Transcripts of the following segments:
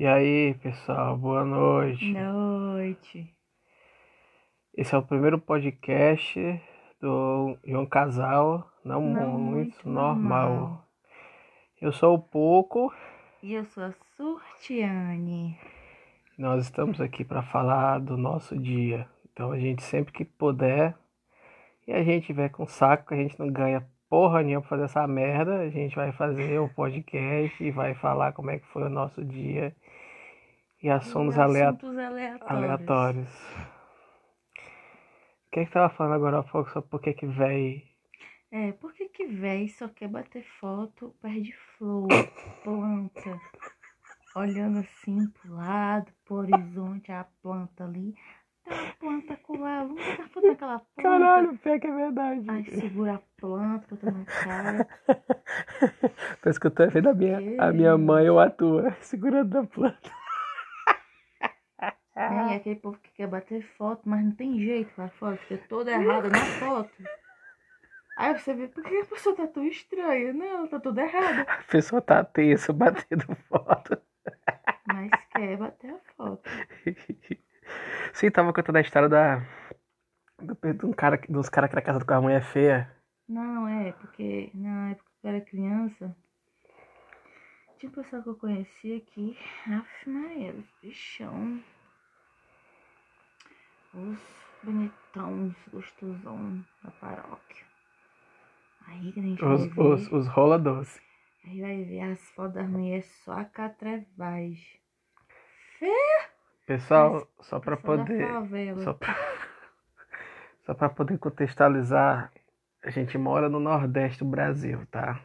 E aí, pessoal, boa noite. Noite. Esse é o primeiro podcast do de um casal não, Não muito, normal. normal. Eu sou o Pouco. E eu sou a Surtiane. Nós estamos aqui para falar do nosso dia. Então a gente sempre que puder e a gente tiver com saco, a gente não ganha porra nenhuma pra fazer essa merda, a gente vai fazer o podcast e vai falar como é que foi o nosso dia e assuntos E assuntos aleatórios. aleatórios. O que é que tava falando agora há pouco sobre por que que véi É, por que que véi só quer bater foto perto de flor, planta? Olhando assim pro lado, pro horizonte, a planta ali. Tá a planta lá, vamos bater foto naquela planta. Caralho, pior que é verdade. Aí segura a planta, bota na cara. Tô escutando vendo a minha, a minha mãe ou a tua segurando a planta. E aquele povo que quer bater foto, mas não tem jeito a foto, fica toda errada na foto. Aí você vê, por que a pessoa tá tão estranha? Não, tá toda errada. A pessoa tá tensa batendo foto. Mas quer bater a foto. Sim, tava contando a história da. Do, de um cara, dos caras que era casado com a mulher feia. Não, é, porque na época que eu era criança, tinha um pessoal que eu conhecia que, aff, Maria, bichão. Os bonitões, gostosão da paróquia. Aí que a gente Os, vai ver, os, os rola doce. aí vai ver as fotos das mulheres só a catrevagem. Pessoal, só pra Pessoal da poder. Só pra, só pra poder contextualizar, a gente mora no Nordeste do Brasil, tá?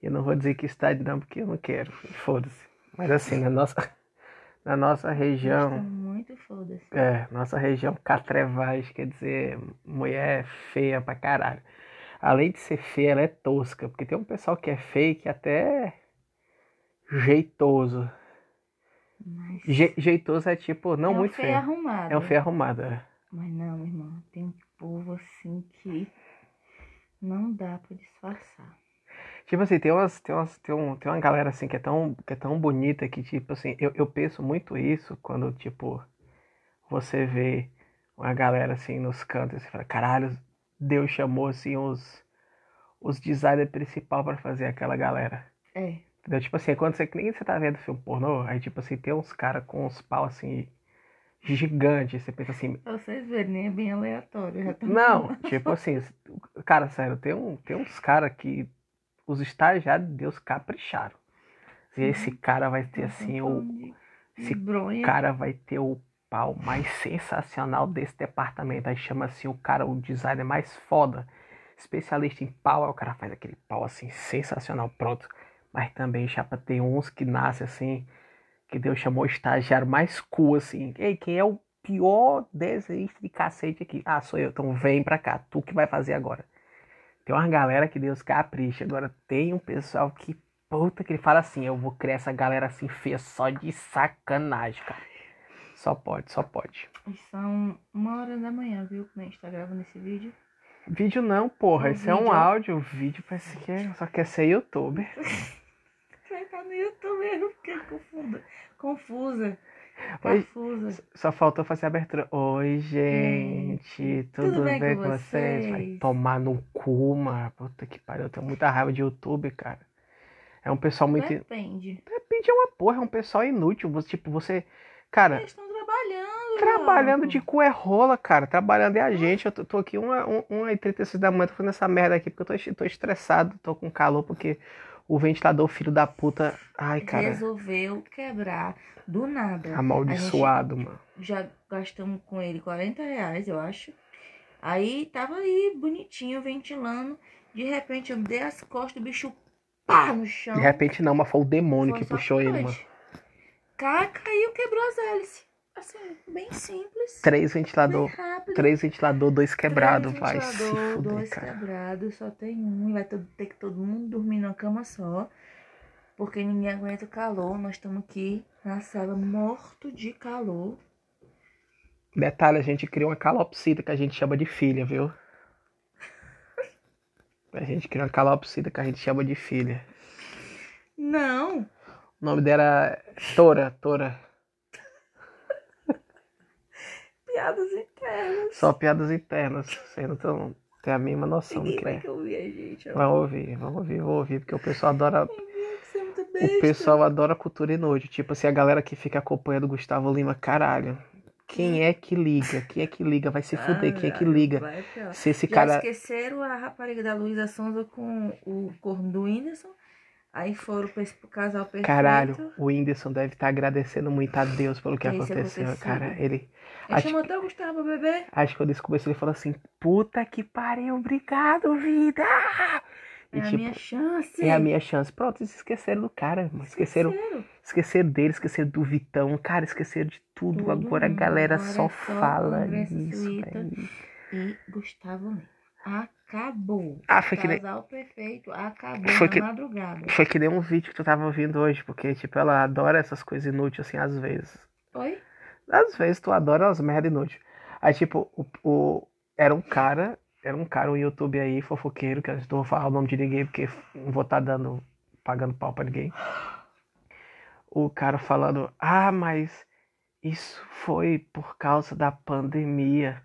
Eu não vou dizer que cidade não, porque eu não quero. Foda-se. Mas assim, na nossa, na nossa região. Muito foda-se. É, nossa região catrevais, quer dizer, mulher feia pra caralho. Além de ser feia, ela é tosca, porque tem um pessoal que é feio que até é jeitoso. Mas Je- jeitoso é tipo, não é um muito feio feio. arrumado. É um feio arrumado. é. Mas não, meu irmão, tem um povo assim que não dá pra disfarçar. Tipo assim, tem umas, tem umas, tem um, tem uma galera assim que é tão, que é tão bonita que, tipo assim, eu, eu penso muito isso quando, tipo, você vê uma galera assim nos cantos e fala, caralho, Deus chamou assim os, os designers principal pra fazer aquela galera. É, Entendeu? Tipo assim, quando você, nem você tá vendo filme pornô, aí tipo assim, tem uns caras com uns pau assim, gigantes, você pensa assim, vocês verem, nem é bem aleatório. Já tá não, tipo assim, cara, sério, tem, um, tem uns caras que os estagiários de Deus capricharam. E esse cara vai ter assim, o, esse cara vai ter o pau mais sensacional desse departamento. Aí chama assim o cara, o designer mais foda, especialista em pau. Aí o cara faz aquele pau assim, sensacional, pronto. Mas também, chapa, tem uns que nascem assim, que Deus chamou o estagiário mais cool, assim. Ei, quem é o pior desenhista de cacete aqui? Ah, sou eu. Então vem pra cá, tu que vai fazer agora. Tem uma galera que Deus capricha. Agora tem um pessoal que, puta, que ele fala assim: eu vou criar essa galera assim feia só de sacanagem, cara. Só pode, só pode. São uma hora da manhã, viu? Quando a gente tá gravando esse vídeo. Vídeo não, porra. Isso é um áudio. O vídeo parece que é- só quer ser youtuber. Vai estar no YouTube, eu fiquei confusa. Confusa. Oi. Só faltou fazer a abertura. Oi, gente. Tudo, bem, com vocês? Vai vocês? tomar no cu, mano. Puta que pariu. Eu tenho muita raiva de YouTube, cara. É um pessoal muito. Depende. Depende, é uma porra. É um pessoal inútil. Você, tipo, você. Cara, Eles estão trabalhando. Trabalhando logo. de cu é rola, cara. Trabalhando é a gente. Eu tô, tô aqui 1h36 da manhã, tô fazendo essa merda aqui porque eu tô, tô estressado, tô com calor, porque o ventilador, filho da puta. Ai, cara. Resolveu quebrar do nada. Amaldiçoado, mano. já gastamos com ele 40 reais, eu acho. Aí tava aí bonitinho, ventilando. De repente eu dei as costas, o bicho pá no chão. De repente não, mas foi o demônio Foi que puxou ele, mano. Cá, caiu, quebrou as hélices. Assim, bem simples. Três bem ventilador. rápido. Três ventilador, dois quebrados. Três Vai se fuder, dois cara. quebrados, só tem um. e Vai ter que todo mundo dormir numa cama só. Porque ninguém aguenta o calor. Nós estamos aqui na sala morto de calor. Detalhe, a gente criou uma calopsita que a gente chama de filha, viu? A gente criou uma calopsita que a gente chama de filha. Não, O nome dela era Tora, Tora. Internas. Só piadas internas. Você não tão- tem a mínima noção do Ninguém que vai é. que ouvir a gente. Vamos ouvir, vamos ouvir, vou ouvir, porque o pessoal adora. Que é O pessoal adora cultura inútil. Tipo assim, a galera que fica acompanhando o Gustavo Lima, caralho. Quem é que liga? Quem é que liga? Vai se fuder, quem é que liga? vai. Se esse Já cara. esqueceram a rapariga da Luísa Sonza com o corno do Whindersson. Aí foram pra esse casal perfeito. Caralho, o Whindersson deve estar agradecendo muito a Deus pelo que Que isso aconteceu, aconteceu. cara. Ele. Ele Acho, chamou até o Gustavo beber. acho que quando isso começou, ele falou assim: Puta que pariu, obrigado, vida! E É a tipo, minha chance. é a minha chance. Pronto, eles esqueceram do cara, mano. Esqueceram, esqueceram dele, esqueceram do Vitão. Cara, esqueceram de tudo. Tudo Agora a galera Agora só é fala conversa isso, suíta. velho. E Gustavo Lima. Acabou. Ah, foi que nem. Casal perfeito. Acabou Foi na que- madrugada. Foi que nem um vídeo que tu tava ouvindo hoje, porque, tipo, ela adora essas coisas inúteis, assim, às vezes. Oi? Às vezes tu adora umas merda inúteis. Aí, tipo, o, o- era um cara, era um cara, um YouTube aí, fofoqueiro, que eu não vou falar o nome de ninguém, porque não vou estar dando, pagando pau pra ninguém. O cara falando, ah, mas isso foi por causa da pandemia.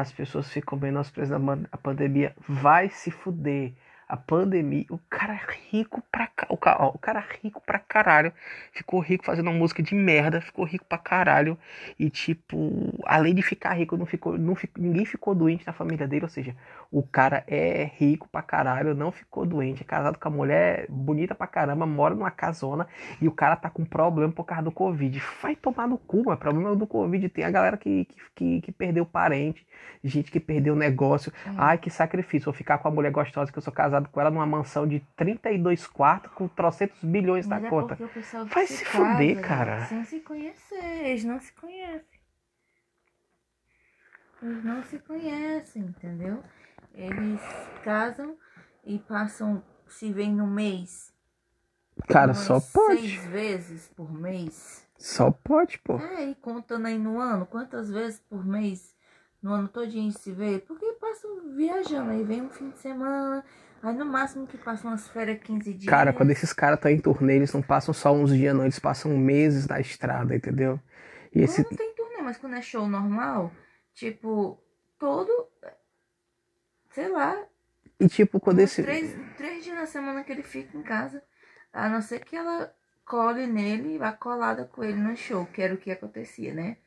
As pessoas ficam menosprezando a pandemia. Vai se fuder. A pandemia, o cara é rico pra o, ca- ó, o cara é rico pra caralho. Ficou rico fazendo uma música de merda, ficou rico pra caralho. E tipo, além de ficar rico, não ficou, não ninguém ficou doente na família dele, ou seja, o cara é rico pra caralho, não ficou doente, é casado com a mulher bonita pra caramba, mora numa casona e o cara tá com problema por causa do Covid. Vai tomar no cu, mas problema do Covid tem a galera que, que, que, que perdeu parente, gente que perdeu negócio. Hum. Ai, que sacrifício, vou ficar com a mulher gostosa que eu sou casado com ela numa mansão de 32 quartos com trocentos bilhões na Mas é conta. Vai se se casa, fuder, cara. Sem se conhecer. Eles não se conhecem. Eles não se conhecem, entendeu? Eles casam e passam, se veem no mês. Cara, só pode. Seis vezes por mês. Só pode, pô. É, e contando aí no ano, quantas vezes por mês no ano todinho se vê? Porque passam viajando, aí vem um fim de semana, aí no máximo que passam umas férias 15 dias. Cara, quando esses caras estão em turnê, eles não passam só uns dias, não. Eles passam meses na estrada, entendeu? E esse. Não tem turnê, mas quando é show normal, tipo, todo. Sei lá, E tipo, quando esse. três, três dias na semana que ele fica em casa. A não ser que ela cole nele e vá colada com ele no show, que era o que acontecia, né?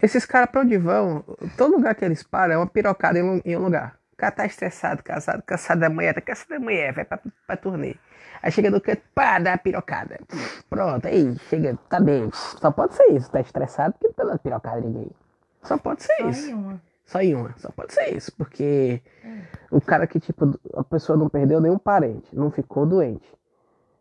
Esses caras pra onde vão, todo lugar que eles param é uma pirocada em um, lugar. O cara tá estressado, cansado, cansado da mulher, tá cansado da mulher, vai pra, pra turnê. Aí chega no canto, pá, dá uma pirocada. Pronto, aí, chega, tá bem. Só pode ser isso, tá estressado porque não tá dando pirocada ninguém. Só pode ser Só isso. em uma. Só em uma, só pode ser isso, porque o cara que, tipo, a pessoa não perdeu nenhum parente, não ficou doente,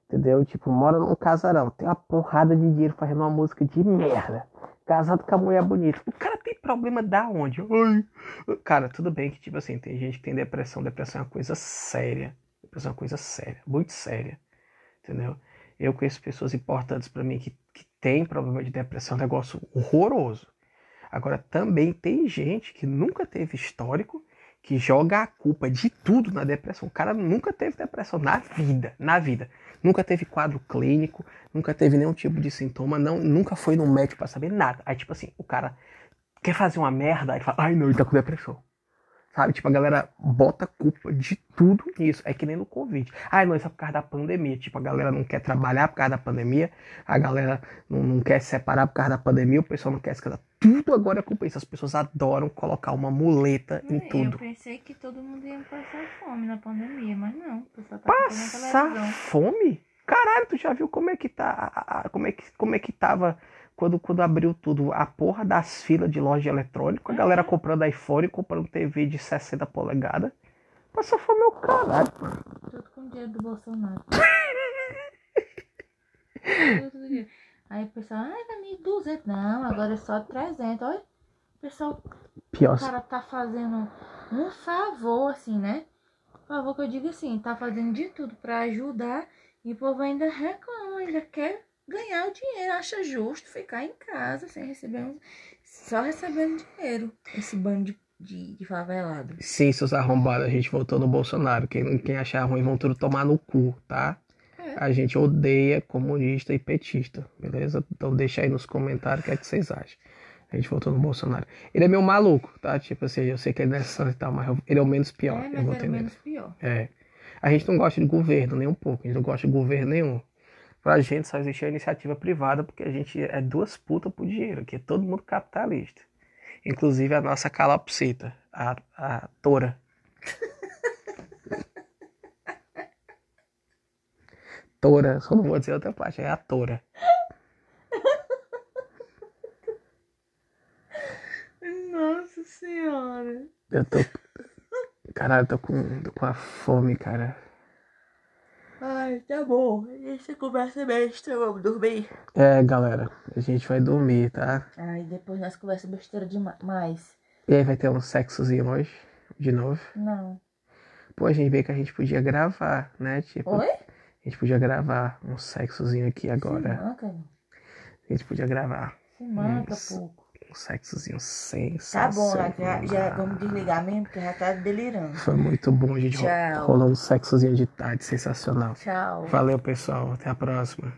entendeu? Tipo, mora num casarão, tem uma porrada de dinheiro fazendo uma música de merda, casado com a mulher bonita. O cara tem problema da onde? Ai. Cara, tudo bem que, tipo assim, tem gente que tem depressão, depressão é uma coisa séria, depressão é uma coisa séria, muito séria, entendeu? Eu conheço pessoas importantes pra mim que, que têm problema de depressão, é um negócio horroroso. Agora, também tem gente que nunca teve histórico, que joga a culpa de tudo na depressão. O cara nunca teve depressão na vida, na vida. Nunca teve quadro clínico, nunca teve nenhum tipo de sintoma, não, nunca foi no médico pra saber nada. Aí, tipo assim, o cara quer fazer uma merda, aí fala, ai não, ele tá com depressão. Sabe? Tipo, a galera bota culpa de tudo nisso. É que nem no Covid. Ah, não, isso é por causa da pandemia. Tipo, a galera não quer trabalhar por causa da pandemia. A galera não, não quer se separar por causa da pandemia. O pessoal não quer se casar. Tudo agora é disso. As pessoas adoram colocar uma muleta em Eu tudo. pensei que todo mundo ia passar fome na pandemia, mas não. Tá Passar fome? Caralho, tu já viu como é que tá. Como é que, como é que tava quando, quando abriu tudo? A porra das filas de loja eletrônica, a galera comprando iPhone, comprando TV de 60 polegadas. Passar fome é o caralho. Tudo com o dinheiro do Bolsonaro. Tudo dinheiro. Aí o pessoal, ai, tá 1.200. Não, agora é só 300. Olha, o pessoal, Pior. o cara tá fazendo um favor, assim, né? Favor que eu digo assim, tá fazendo de tudo pra ajudar e o povo ainda reclama, ainda quer ganhar o dinheiro, acha justo ficar em casa sem receber um, só recebendo dinheiro. Esse bando de, de, de favelado. Sim, seus arrombados, a gente voltou no Bolsonaro. Quem, quem achar ruim vão tudo tomar no cu, tá? É. a gente odeia comunista e petista, beleza? Então deixa aí nos comentários o que é que vocês acham. A gente votou no Bolsonaro. Ele é meio maluco, tá? Tipo assim, eu sei que ele é santo e tal, mas ele é o menos pior. É, eu mas votei era nele. menos pior. É. A gente não gosta de governo nem um pouco, a gente não gosta de governo nenhum. Pra gente só existe a iniciativa privada porque a gente é duas putas por dinheiro, que é todo mundo capitalista. Inclusive a nossa calopsita, a, a Tora. Tora, só não vou dizer outra parte, é a Tora. Nossa senhora. Eu tô. Caralho, eu tô com, tô com a fome, cara. Ai, tá bom. Essa conversa é besta, vamos dormir. É, galera, a gente vai dormir, tá? Ai, depois nós conversamos besteira demais. E aí vai ter um sexozinho hoje, de novo. Não. Pô, a gente veio que a gente podia gravar, né? Tipo, Oi? A gente podia gravar um sexozinho aqui Se agora. manca, não. A gente podia gravar Se manca, Isso. pouco. um sexozinho Tá sensacional. bom, já, já vamos desligar mesmo, porque já tá delirando. Foi muito bom, a gente. Tchau. Rolou um sexozinho de tarde sensacional. Tchau. Valeu, pessoal. Até a próxima.